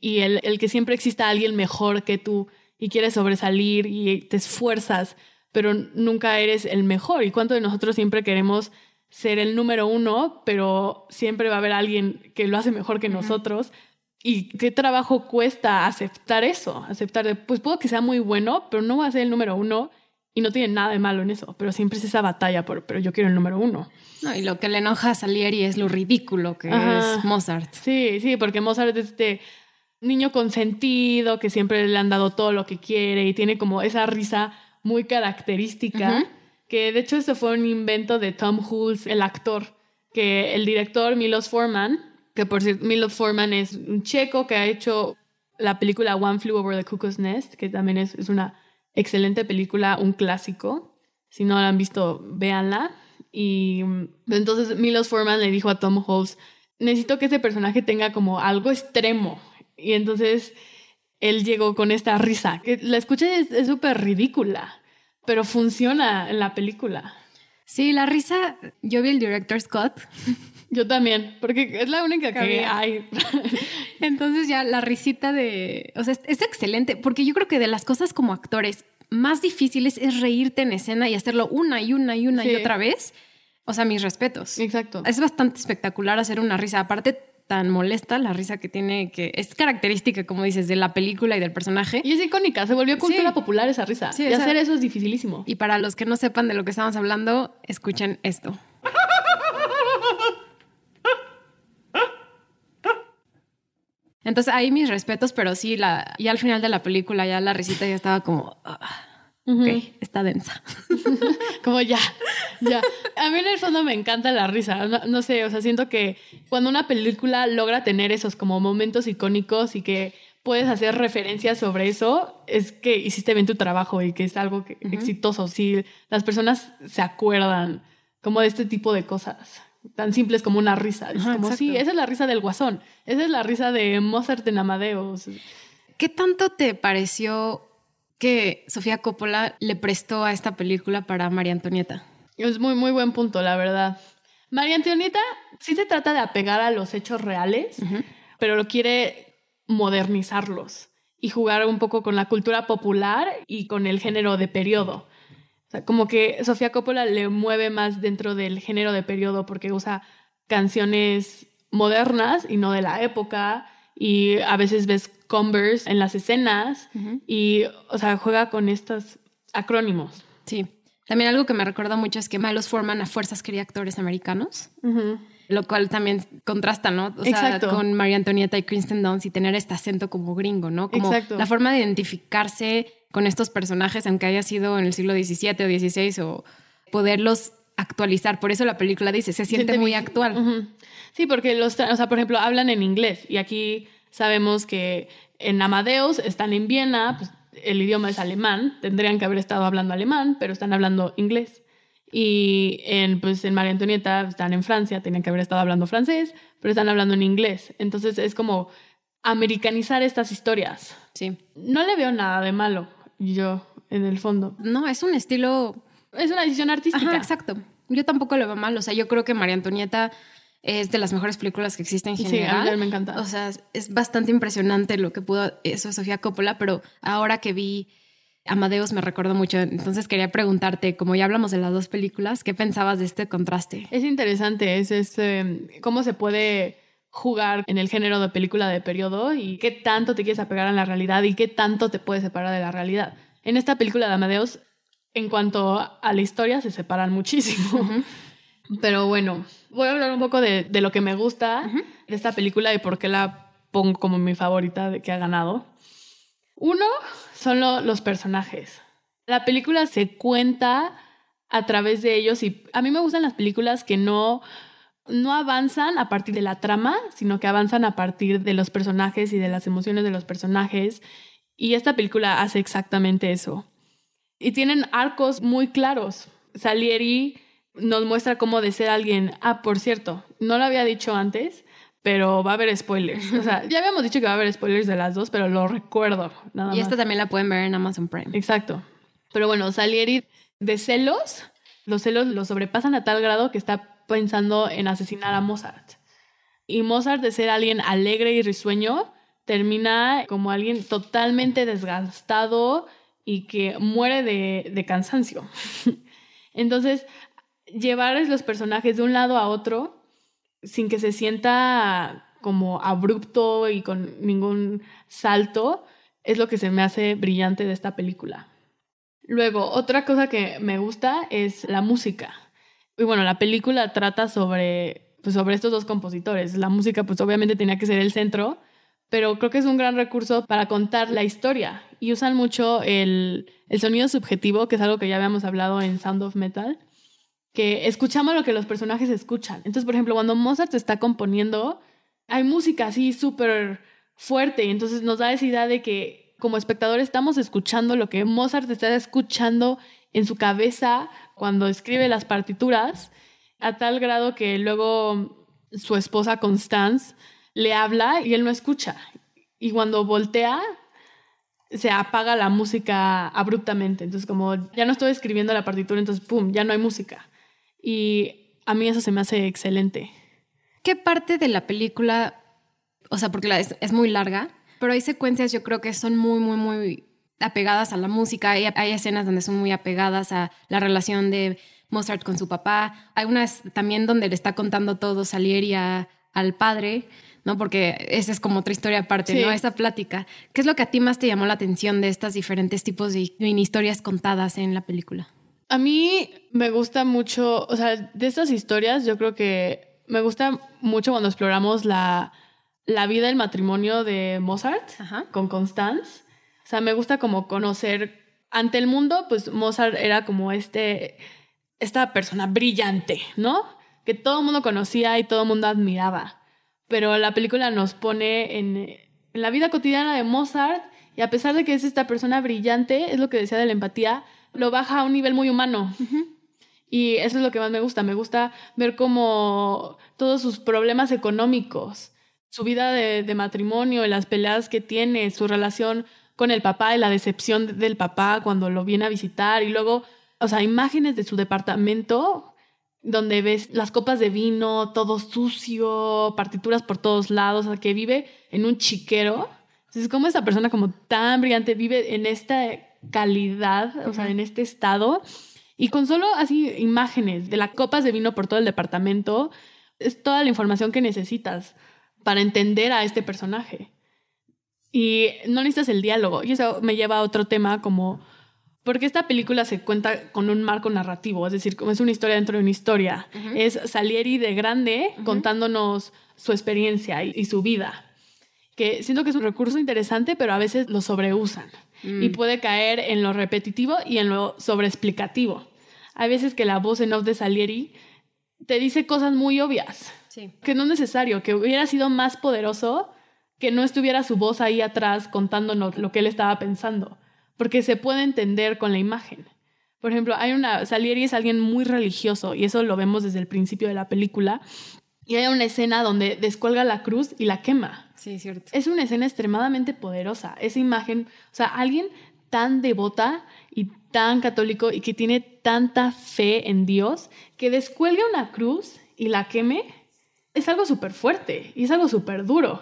y el, el que siempre exista alguien mejor que tú y quieres sobresalir y te esfuerzas, pero nunca eres el mejor. ¿Y cuánto de nosotros siempre queremos ser el número uno, pero siempre va a haber alguien que lo hace mejor que nosotros? ¿Y qué trabajo cuesta aceptar eso? Aceptar de, pues puedo que sea muy bueno, pero no va a ser el número uno y no tiene nada de malo en eso, pero siempre es esa batalla por, pero yo quiero el número uno. No, y lo que le enoja a Salieri es lo ridículo que Ajá. es Mozart. Sí, sí, porque Mozart es este niño consentido que siempre le han dado todo lo que quiere y tiene como esa risa muy característica, Ujú. que de hecho eso fue un invento de Tom Hulce, el actor, que el director Milos Forman, que por cierto Milos Forman es un checo que ha hecho la película One Flew Over the Cuckoo's Nest, que también es, es una excelente película, un clásico. Si no la han visto, véanla. Y mm, entonces Milos Forman le dijo a Tom Hulce, necesito que este personaje tenga como algo extremo. Y entonces él llegó con esta risa, la escucha es súper ridícula, pero funciona en la película. Sí, la risa, yo vi el director Scott. Yo también, porque es la única que, hay. Entonces ya la risita de, o sea, es, excelente, porque yo creo que de las cosas como actores más difíciles es reírte en escena y hacerlo una y una y una y otra vez. O sea, mis respetos. Exacto. Es bastante espectacular hacer una risa. Aparte, tan molesta la risa que tiene, que es característica, como dices, de la película y del personaje. Y es icónica, se volvió cultura popular esa risa. y hacer eso es dificilísimo. Y para los que no sepan de lo que estamos hablando, escuchen esto. Entonces ahí mis respetos, pero sí, la, y al final de la película ya la risita ya estaba como... Ah, Ok, está densa. Como ya, ya. A mí en el fondo me encanta la risa. No, sé, o sea, siento que cuando una película logra tener esos como momentos icónicos y que puedes hacer referencias sobre eso, es que hiciste bien tu trabajo y que es algo exitoso. Si las personas se acuerdan como de este tipo de cosas tan simples como una risa. Es como, sí, esa es la risa del guasón. Esa es la risa de Mozart en Amadeus. ¿Qué tanto te pareció que Sofía Coppola le prestó a esta película para María Antonieta. Es muy, muy buen punto, la verdad. María Antonieta sí se trata de apegar a los hechos reales, pero lo quiere modernizarlos y jugar un poco con la cultura popular y con el género de periodo. O sea, como que Sofía Coppola le mueve más dentro del género de periodo porque usa canciones modernas y no de la época y a veces ves Converse en las escenas y, o sea, juega con estos acrónimos. Sí. También algo que me recuerda mucho es que Milos Forman a fuerzas quería actores americanos, lo cual también contrasta, ¿no? O sea, con María Antonieta y Kristen Dunst y tener este acento como gringo, ¿no? Como la forma de identificarse con estos personajes, aunque haya sido en el siglo XVII o XVI, o poderlos actualizar. Por eso la película dice, se siente, muy actual. Sí, porque los, o sea, por ejemplo, hablan en inglés y aquí sabemos que en Amadeus están en Viena, pues el idioma es alemán, tendrían que haber estado hablando alemán, pero están hablando inglés. Y en, pues, en María Antonieta están en Francia, tenían que haber estado hablando francés, pero están hablando en inglés. Entonces es como americanizar estas historias. Sí. No le veo nada de malo, yo, en el fondo. No, es un estilo es una decisión artística. exacto. Yo tampoco lo veo mal. O sea, yo creo que María Antonieta es de las mejores películas que existen en general. Sí, a mí me encanta. O sea, es bastante impresionante lo que pudo eso Sofía Coppola, pero ahora que vi Amadeus me recuerdo mucho. Entonces quería preguntarte, como ya hablamos de las dos películas, ¿qué pensabas de este contraste? Es interesante, es este, cómo se puede jugar en el género de película de periodo y qué tanto te quieres apegar a la realidad y qué tanto te puedes separar de la realidad. En esta película de Amadeus en cuanto a la historia se separan muchísimo. Pero bueno, voy a hablar un poco de, lo que me gusta de esta película y por qué la pongo como mi favorita de que ha ganado. Uno son los personajes. La película se cuenta a través de ellos y a mí me gustan las películas que no, no avanzan a partir de la trama, sino que avanzan a partir de los personajes y de las emociones de los personajes. Y esta película hace exactamente eso y tienen arcos muy claros. Salieri nos muestra cómo de ser alguien, ah, por cierto, no lo había dicho antes, pero va a haber spoilers. O sea, ya habíamos dicho que va a haber spoilers de las dos, pero lo recuerdo. Nada y esta también la pueden ver en Amazon Prime. Exacto. Pero bueno, Salieri de celos, los celos lo sobrepasan a tal grado que está pensando en asesinar a Mozart. Y Mozart de ser alguien alegre y risueño, termina como alguien totalmente desgastado, y que muere de, cansancio. Entonces, llevar los personajes de un lado a otro sin que se sienta como abrupto y con ningún salto es lo que se me hace brillante de esta película. Luego, otra cosa que me gusta es la música. Y bueno, la película trata sobre, pues, sobre estos dos compositores. La música, pues obviamente tenía que ser el centro, pero creo que es un gran recurso para contar la historia y usan mucho el, sonido subjetivo, que es algo que ya habíamos hablado en Sound of Metal, que escuchamos lo que los personajes escuchan. Entonces, por ejemplo, cuando Mozart está componiendo, hay música así súper fuerte y entonces nos da esa idea de que como espectador estamos escuchando lo que Mozart está escuchando en su cabeza cuando escribe las partituras, a tal grado que luego su esposa Constance le habla y él no escucha. Y cuando voltea, se apaga la música abruptamente. Entonces, como ya no estoy escribiendo la partitura, entonces, ¡pum!, ya no hay música. Y a mí eso se me hace excelente. ¿Qué parte de la película, o sea, porque es, es muy larga, pero hay secuencias yo creo que son muy, muy, muy apegadas a la música. Hay, hay escenas donde son muy apegadas a la relación de Mozart con su papá. Hay unas también donde le está contando todo Salieri al padre. ¿no? Porque esa es como otra historia aparte, ¿no? Esa plática. ¿Qué es lo que a ti más te llamó la atención de estos diferentes tipos de mini historias contadas en la película? A mí me gusta mucho, o sea, de estas historias yo creo que me gusta mucho cuando exploramos la, la vida del matrimonio de Mozart con Constance. O sea, me gusta como conocer ante el mundo, pues Mozart era como este, esta persona brillante, ¿no? Que todo el mundo conocía y todo el mundo admiraba pero la película nos pone en, la vida cotidiana de Mozart y a pesar de que es esta persona brillante, es lo que decía de la empatía, lo baja a un nivel muy humano. Y eso es lo que más me gusta. Me gusta ver cómo todos sus problemas económicos, su vida de, de matrimonio, las peleas que tiene, su relación con el papá y la decepción del papá cuando lo viene a visitar y luego, o sea, imágenes de su departamento donde ves las copas de vino, todo sucio, partituras por todos lados, o sea, que vive en un chiquero. Entonces, como esa persona como tan brillante vive en esta calidad, o sea, en este estado, y con solo así imágenes de las copas de vino por todo el departamento, es toda la información que necesitas para entender a este personaje. Y no necesitas el diálogo. Y eso me lleva a otro tema como porque esta película se cuenta con un marco narrativo, es decir, como es una historia dentro de una historia. Es Salieri de grande contándonos su experiencia y, su vida. Que siento que es un recurso interesante, pero a veces lo sobreusan y mm. puede caer en lo repetitivo y en lo sobreexplicativo. Hay veces que la voz en off de Salieri te dice cosas muy obvias, que no es necesario, que hubiera sido más poderoso que no estuviera su voz ahí atrás contándonos lo que él estaba pensando porque se puede entender con la imagen. Por ejemplo, hay una, Salieri es alguien muy religioso y eso lo vemos desde el principio de la película. Y hay una escena donde descuelga la cruz y la quema. Sí, cierto. Es una escena extremadamente poderosa. Esa imagen, o sea, alguien tan devota y tan católico y que tiene tanta fe en Dios que descuelgue una cruz y la queme, es algo súper fuerte y es algo súper duro.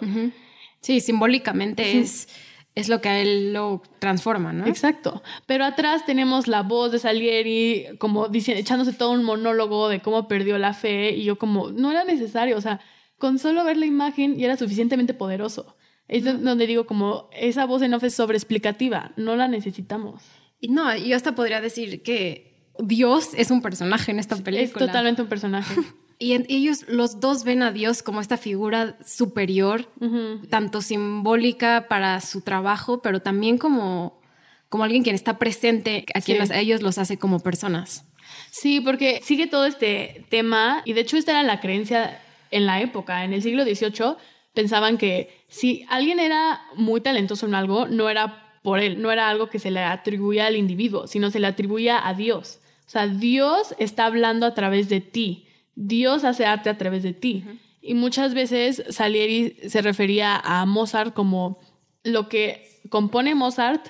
Sí, simbólicamente es es lo que a él lo transforma, ¿no? Exacto. Pero atrás tenemos la voz de Salieri como diciendo, echándose todo un monólogo de cómo perdió la fe y yo como, no era necesario, o sea, con solo ver la imagen ya era suficientemente poderoso. Es donde digo como, esa voz en off es sobreexplicativa, no la necesitamos. Y no, yo hasta podría decir que Dios es un personaje en esta película. Es totalmente un personaje. Y ellos los dos ven a Dios como esta figura superior, tanto simbólica para su trabajo, pero también como, como alguien quien está presente, a quien ellos los hace como personas. Sí, porque sigue todo este tema, y de hecho esta era la creencia en la época, en el siglo XVIII, pensaban que si alguien era muy talentoso en algo, no era por él, no era algo que se le atribuía al individuo, sino se le atribuía a Dios. O sea, Dios está hablando a través de ti. Dios hace arte a través de ti. Y muchas veces Salieri se refería a Mozart como lo que compone Mozart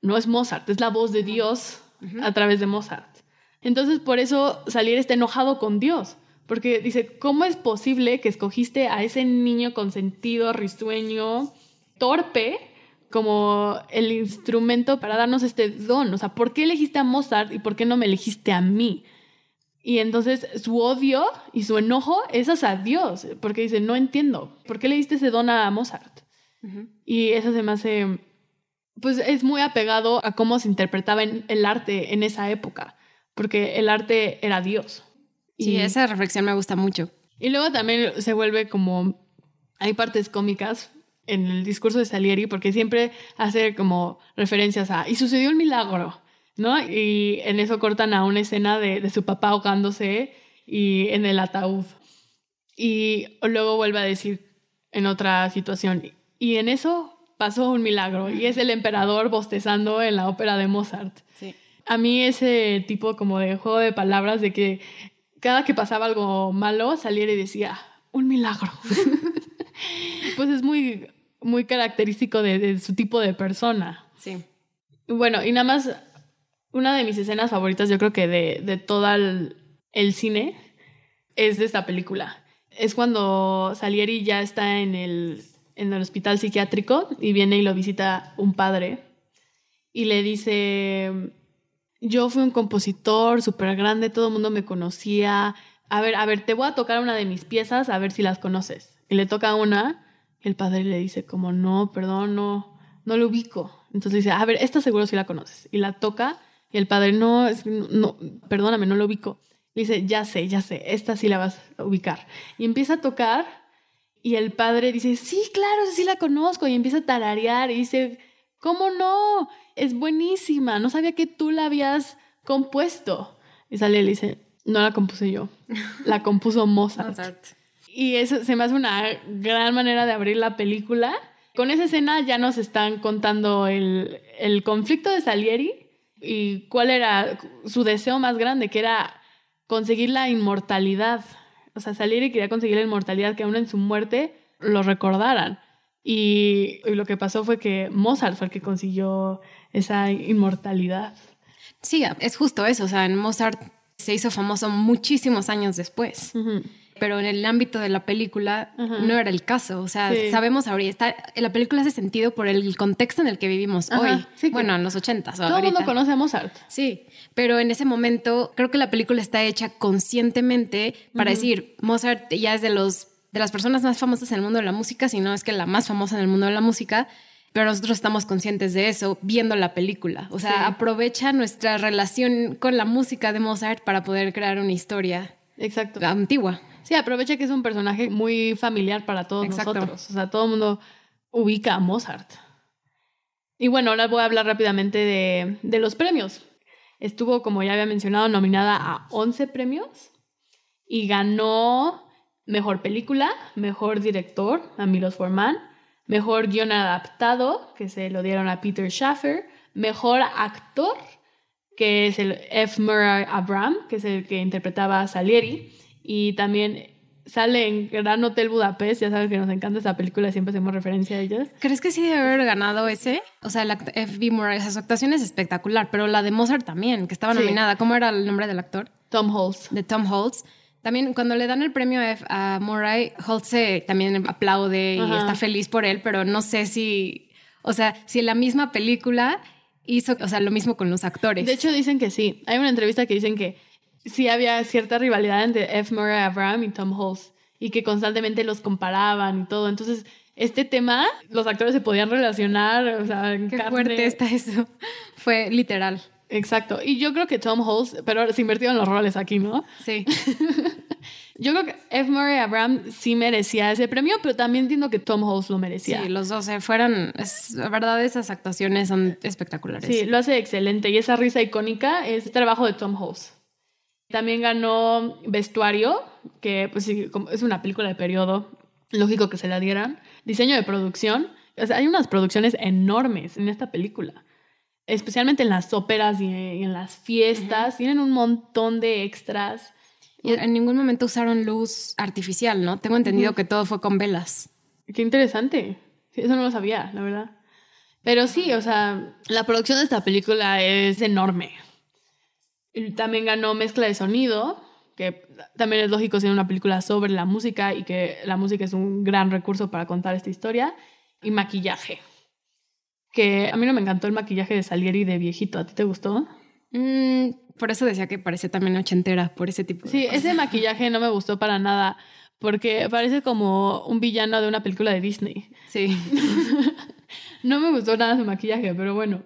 no es Mozart, es la voz de Dios a través de Mozart. Entonces por eso Salieri está enojado con Dios, porque dice, ¿cómo es posible que escogiste a ese niño consentido, risueño, torpe, como el instrumento para darnos este don? O sea, ¿por qué elegiste a Mozart y por qué no me elegiste a mí? Y entonces su odio y su enojo es hacia Dios, porque dice, no entiendo, ¿por qué le diste ese don a Mozart? Y eso se me hace, pues es muy apegado a cómo se interpretaba el arte en esa época, porque el arte era Dios. Sí, esa reflexión me gusta mucho. Y luego también se vuelve como, hay partes cómicas en el discurso de Salieri, porque siempre hace como referencias a, y sucedió el milagro. ¿No? Y en eso cortan a una escena de, su papá ahogándose y en el ataúd. Y luego vuelve a decir en otra situación, y en eso pasó un milagro, y es el emperador bostezando en la ópera de Mozart. A mí ese tipo como de juego de palabras de que cada que pasaba algo malo saliera y decía, un milagro. pues es muy, muy característico de su tipo de persona. Sí. Bueno, y nada más, una de mis escenas favoritas, yo creo que de, de todo el, el cine, es de esta película. Es cuando Salieri ya está en el, en el hospital psiquiátrico y viene y lo visita un padre y le dice, yo fui un compositor súper grande, todo el mundo me conocía. A ver, a ver, te voy a tocar una de mis piezas, a ver si las conoces. Y le toca una, y el padre le dice como, no, perdón, no, no lo ubico. Entonces dice, a ver, esta seguro si la conoces. Y la toca, y el padre, no, es, no, perdóname, no lo ubico. Dice, ya sé, ya sé, esta sí la vas a ubicar. Y empieza a tocar, y el padre dice, sí, claro, sí la conozco. Y empieza a tararear, y dice, ¿cómo no? Es buenísima, no sabía que tú la habías compuesto. Y sale y le dice, no la compuse yo, la compuso Mozart. Mozart. Y eso se me hace una gran manera de abrir la película. Con esa escena ya nos están contando el, el conflicto de Salieri y cuál era su deseo más grande, que era conseguir la inmortalidad. O sea, Salieri quería conseguir la inmortalidad, que aún en su muerte lo recordaran. Y, y lo que pasó fue que Mozart fue el que consiguió esa inmortalidad. Sí, es justo eso. O sea, en Mozart se hizo famoso muchísimos años después. Ujú. Pero en el ámbito de la película Ajá. no era el caso. O sea, Sí. sabemos ahorita, está- la película hace sentido por el contexto en el que vivimos Ajá, hoy. sí, bueno, en los ochentas. Todo el mundo conoce a Mozart. Sí, pero en ese momento creo que la película está hecha conscientemente para decir, Mozart ya es de los de las personas más famosas en el mundo de la música, si no es que la más famosa en el mundo de la música, pero nosotros estamos conscientes de eso viendo la película. O sea, Sí. aprovecha nuestra relación con la música de Mozart para poder crear una historia Exacto. antigua. Sí, aprovecha que es un personaje muy familiar para todos Exacto. nosotros. O sea, todo el mundo ubica a Mozart. Y bueno, ahora voy a hablar rápidamente de, de los premios. Estuvo, como ya había mencionado, nominada a 11 premios y ganó Mejor Película, Mejor Director, a Milos Forman, Mejor Guión Adaptado, que se lo dieron a Peter Schaffer, Mejor Actor, que es el F. Murray Abram, que es el que interpretaba a Salieri, y también sale en Gran Hotel Budapest, ya saben que nos encanta esa película, siempre hacemos referencia a ellas. ¿Crees que sí debe haber ganado ese? O sea, el act- F.B. Murray, su actuación es espectacular, pero la de Mozart también, que estaba Sí. nominada. ¿Cómo era el nombre del actor? Tom Holtz. de Tom Holtz. También cuando le dan el premio a, F- a Murray, Holtz se también aplaude y está feliz por él, pero no sé si, o sea, si en la misma película hizo, o sea, lo mismo con los actores. De hecho, dicen que sí. Hay una entrevista que dicen que sí había cierta rivalidad entre F. Murray Abraham y Tom Holtz y que constantemente los comparaban y todo. Entonces, este tema, los actores se podían relacionar, o sea, en qué carne. fuerte está eso. Fue literal. Exacto. Y yo creo que Tom Holtz, pero se invirtieron los roles aquí, ¿no? Sí. Yo creo que F. Murray Abraham sí merecía ese premio, pero también entiendo que Tom Holtz lo merecía. Sí, los dos se fueron, es, la verdad, esas actuaciones son espectaculares. Sí, lo hace excelente. Y esa risa icónica es trabajo de Tom Holtz. También ganó vestuario, que pues sí, es una película de periodo, lógico que se la dieran. Diseño de producción. O sea, hay unas producciones enormes en esta película. Especialmente en las óperas y en las fiestas. Tienen un montón de extras. Y en ningún momento usaron luz artificial, ¿no? Tengo entendido que todo fue con velas. Qué interesante. Eso no lo sabía, la verdad. Pero sí, o sea, la producción de esta película es enorme. También ganó mezcla de sonido, que también es lógico siendo una película sobre la música y que la música es un gran recurso para contar esta historia. Y maquillaje. Que a mí no me encantó el maquillaje de Salieri de viejito. ¿A ti te gustó? Mm, por eso decía que parece también ochentera, por ese tipo de Sí, cosas. ese maquillaje no me gustó para nada. Porque parece como un villano de una película de Disney. Sí. No me gustó nada su maquillaje, pero bueno.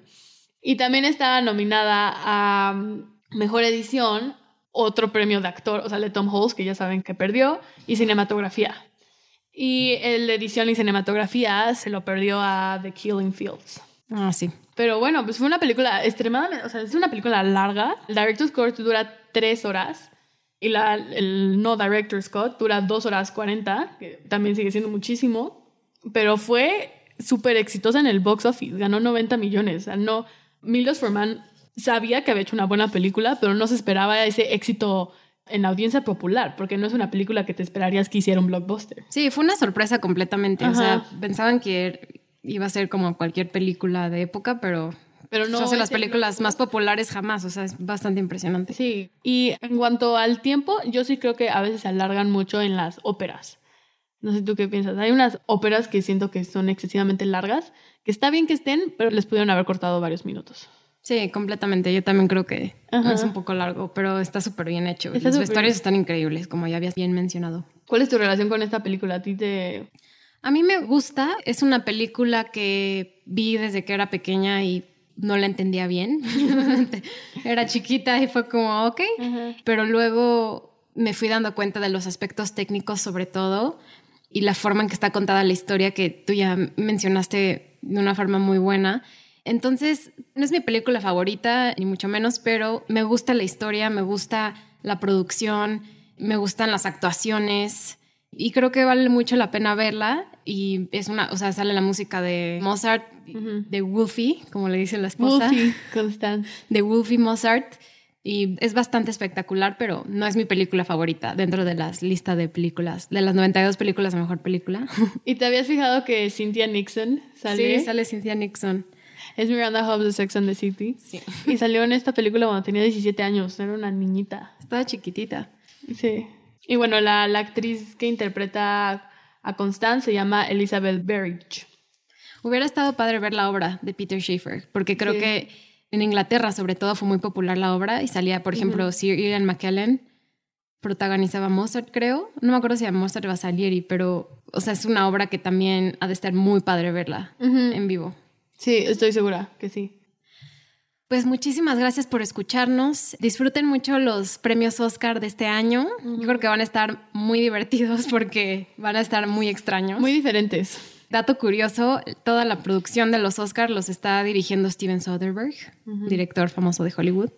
Y también estaba nominada a Mejor Edición, otro premio de actor, o sea, de Tom Holtz, que ya saben que perdió, y cinematografía. Y el de edición y cinematografía se lo perdió a The Killing Fields. Ah, sí. Pero bueno, pues fue una película extremadamente, o sea, es una película larga. El Director's Cut dura tres horas y la, el no Director's Cut dura dos horas cuarenta, que también sigue siendo muchísimo, pero fue súper exitosa en el box office, ganó 90 millones. O sea, no, Milos Forman sabía que había hecho una buena película, pero no se esperaba ese éxito en audiencia popular, porque no es una película que te esperarías que hiciera un blockbuster. Sí, fue una sorpresa completamente. O sea, pensaban que iba a ser como cualquier película de época, pero pero no hace las películas más populares jamás, o sea, es bastante impresionante. Sí, y en cuanto al tiempo, yo sí creo que a veces se alargan mucho en las óperas. No sé tú qué piensas. Hay unas óperas que siento que son excesivamente largas, que está bien que estén, pero les pudieron haber cortado varios minutos. Sí, completamente. Yo también creo que es un poco largo, pero está súper bien hecho. Los vestuarios están increíbles, como ya habías bien mencionado. ¿Cuál es tu relación con esta película? ¿A ti te...? A mí me gusta. Es una película que vi desde que era pequeña y no la entendía bien. Era chiquita y fue como, ok. Pero luego me fui dando cuenta de los aspectos técnicos sobre todo y la forma en que está contada la historia que tú ya mencionaste de una forma muy buena. Entonces, no es mi película favorita, ni mucho menos, pero me gusta la historia, me gusta la producción, me gustan las actuaciones y creo que vale mucho la pena verla y es una, o sea, sale la música de Mozart, de Wolfie, como le dice la esposa. Wolfie, Constance. De Wolfie Mozart. Y es bastante espectacular, pero no es mi película favorita dentro de las listas de películas, de las 92 películas de mejor película. ¿Y te habías fijado que Cynthia Nixon sale? Sí, sale Cynthia Nixon. Es Miranda Hobbs de Sex and the City. Sí. Y salió en esta película cuando tenía 17 años, era una niñita. Estaba chiquitita. Sí. Y bueno, la, la actriz que interpreta a Constance se llama Elizabeth Berridge. Hubiera estado padre ver la obra de Peter Schaeffer, porque creo que en Inglaterra sobre todo fue muy popular la obra y salía, por ejemplo, Sir Ian McKellen protagonizaba Mozart, creo. No me acuerdo si era Mozart o Salieri, pero, o sea, es una obra que también ha de estar muy padre verla en vivo. Sí, estoy segura que sí. Pues muchísimas gracias por escucharnos. Disfruten mucho los premios Oscar de este año. Yo creo que van a estar muy divertidos porque van a estar muy extraños. Muy diferentes. Dato curioso, toda la producción de los Oscars los está dirigiendo Steven Soderbergh, director famoso de Hollywood.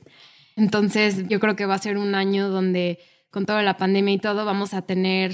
Entonces yo creo que va a ser un año donde con toda la pandemia y todo vamos a tener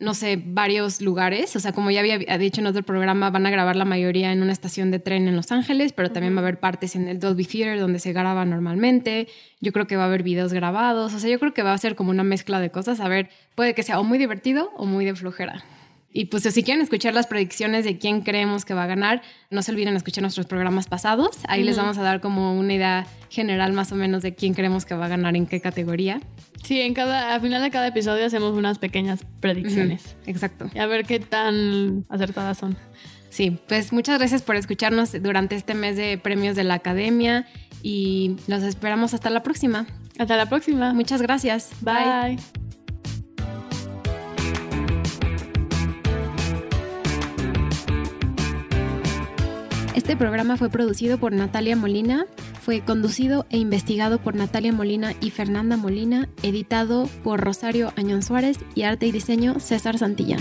no sé, varios lugares. O sea, como ya había dicho en otro programa, van a grabar la mayoría en una estación de tren en Los Ángeles, pero también va a haber partes en el Dolby Theater donde se graba normalmente. Yo creo que va a haber videos grabados. O sea, yo creo que va a ser como una mezcla de cosas. A ver, puede que sea o muy divertido o muy de flojera. Y pues si quieren escuchar las predicciones de quién creemos que va a ganar, no se olviden escuchar nuestros programas pasados. Ahí les vamos a dar como una idea general más o menos de quién creemos que va a ganar en qué categoría. Sí, en cada, al final de cada episodio hacemos unas pequeñas predicciones. Exacto. Y a ver qué tan acertadas son. Sí, pues muchas gracias por escucharnos durante este mes de premios de la academia y los esperamos hasta la próxima. Hasta la próxima. Muchas gracias. Bye. Este programa fue producido por Natalia Molina, fue conducido e investigado por Natalia Molina y Fernanda Molina, editado por Rosario Añón Suárez y arte y diseño César Santillán.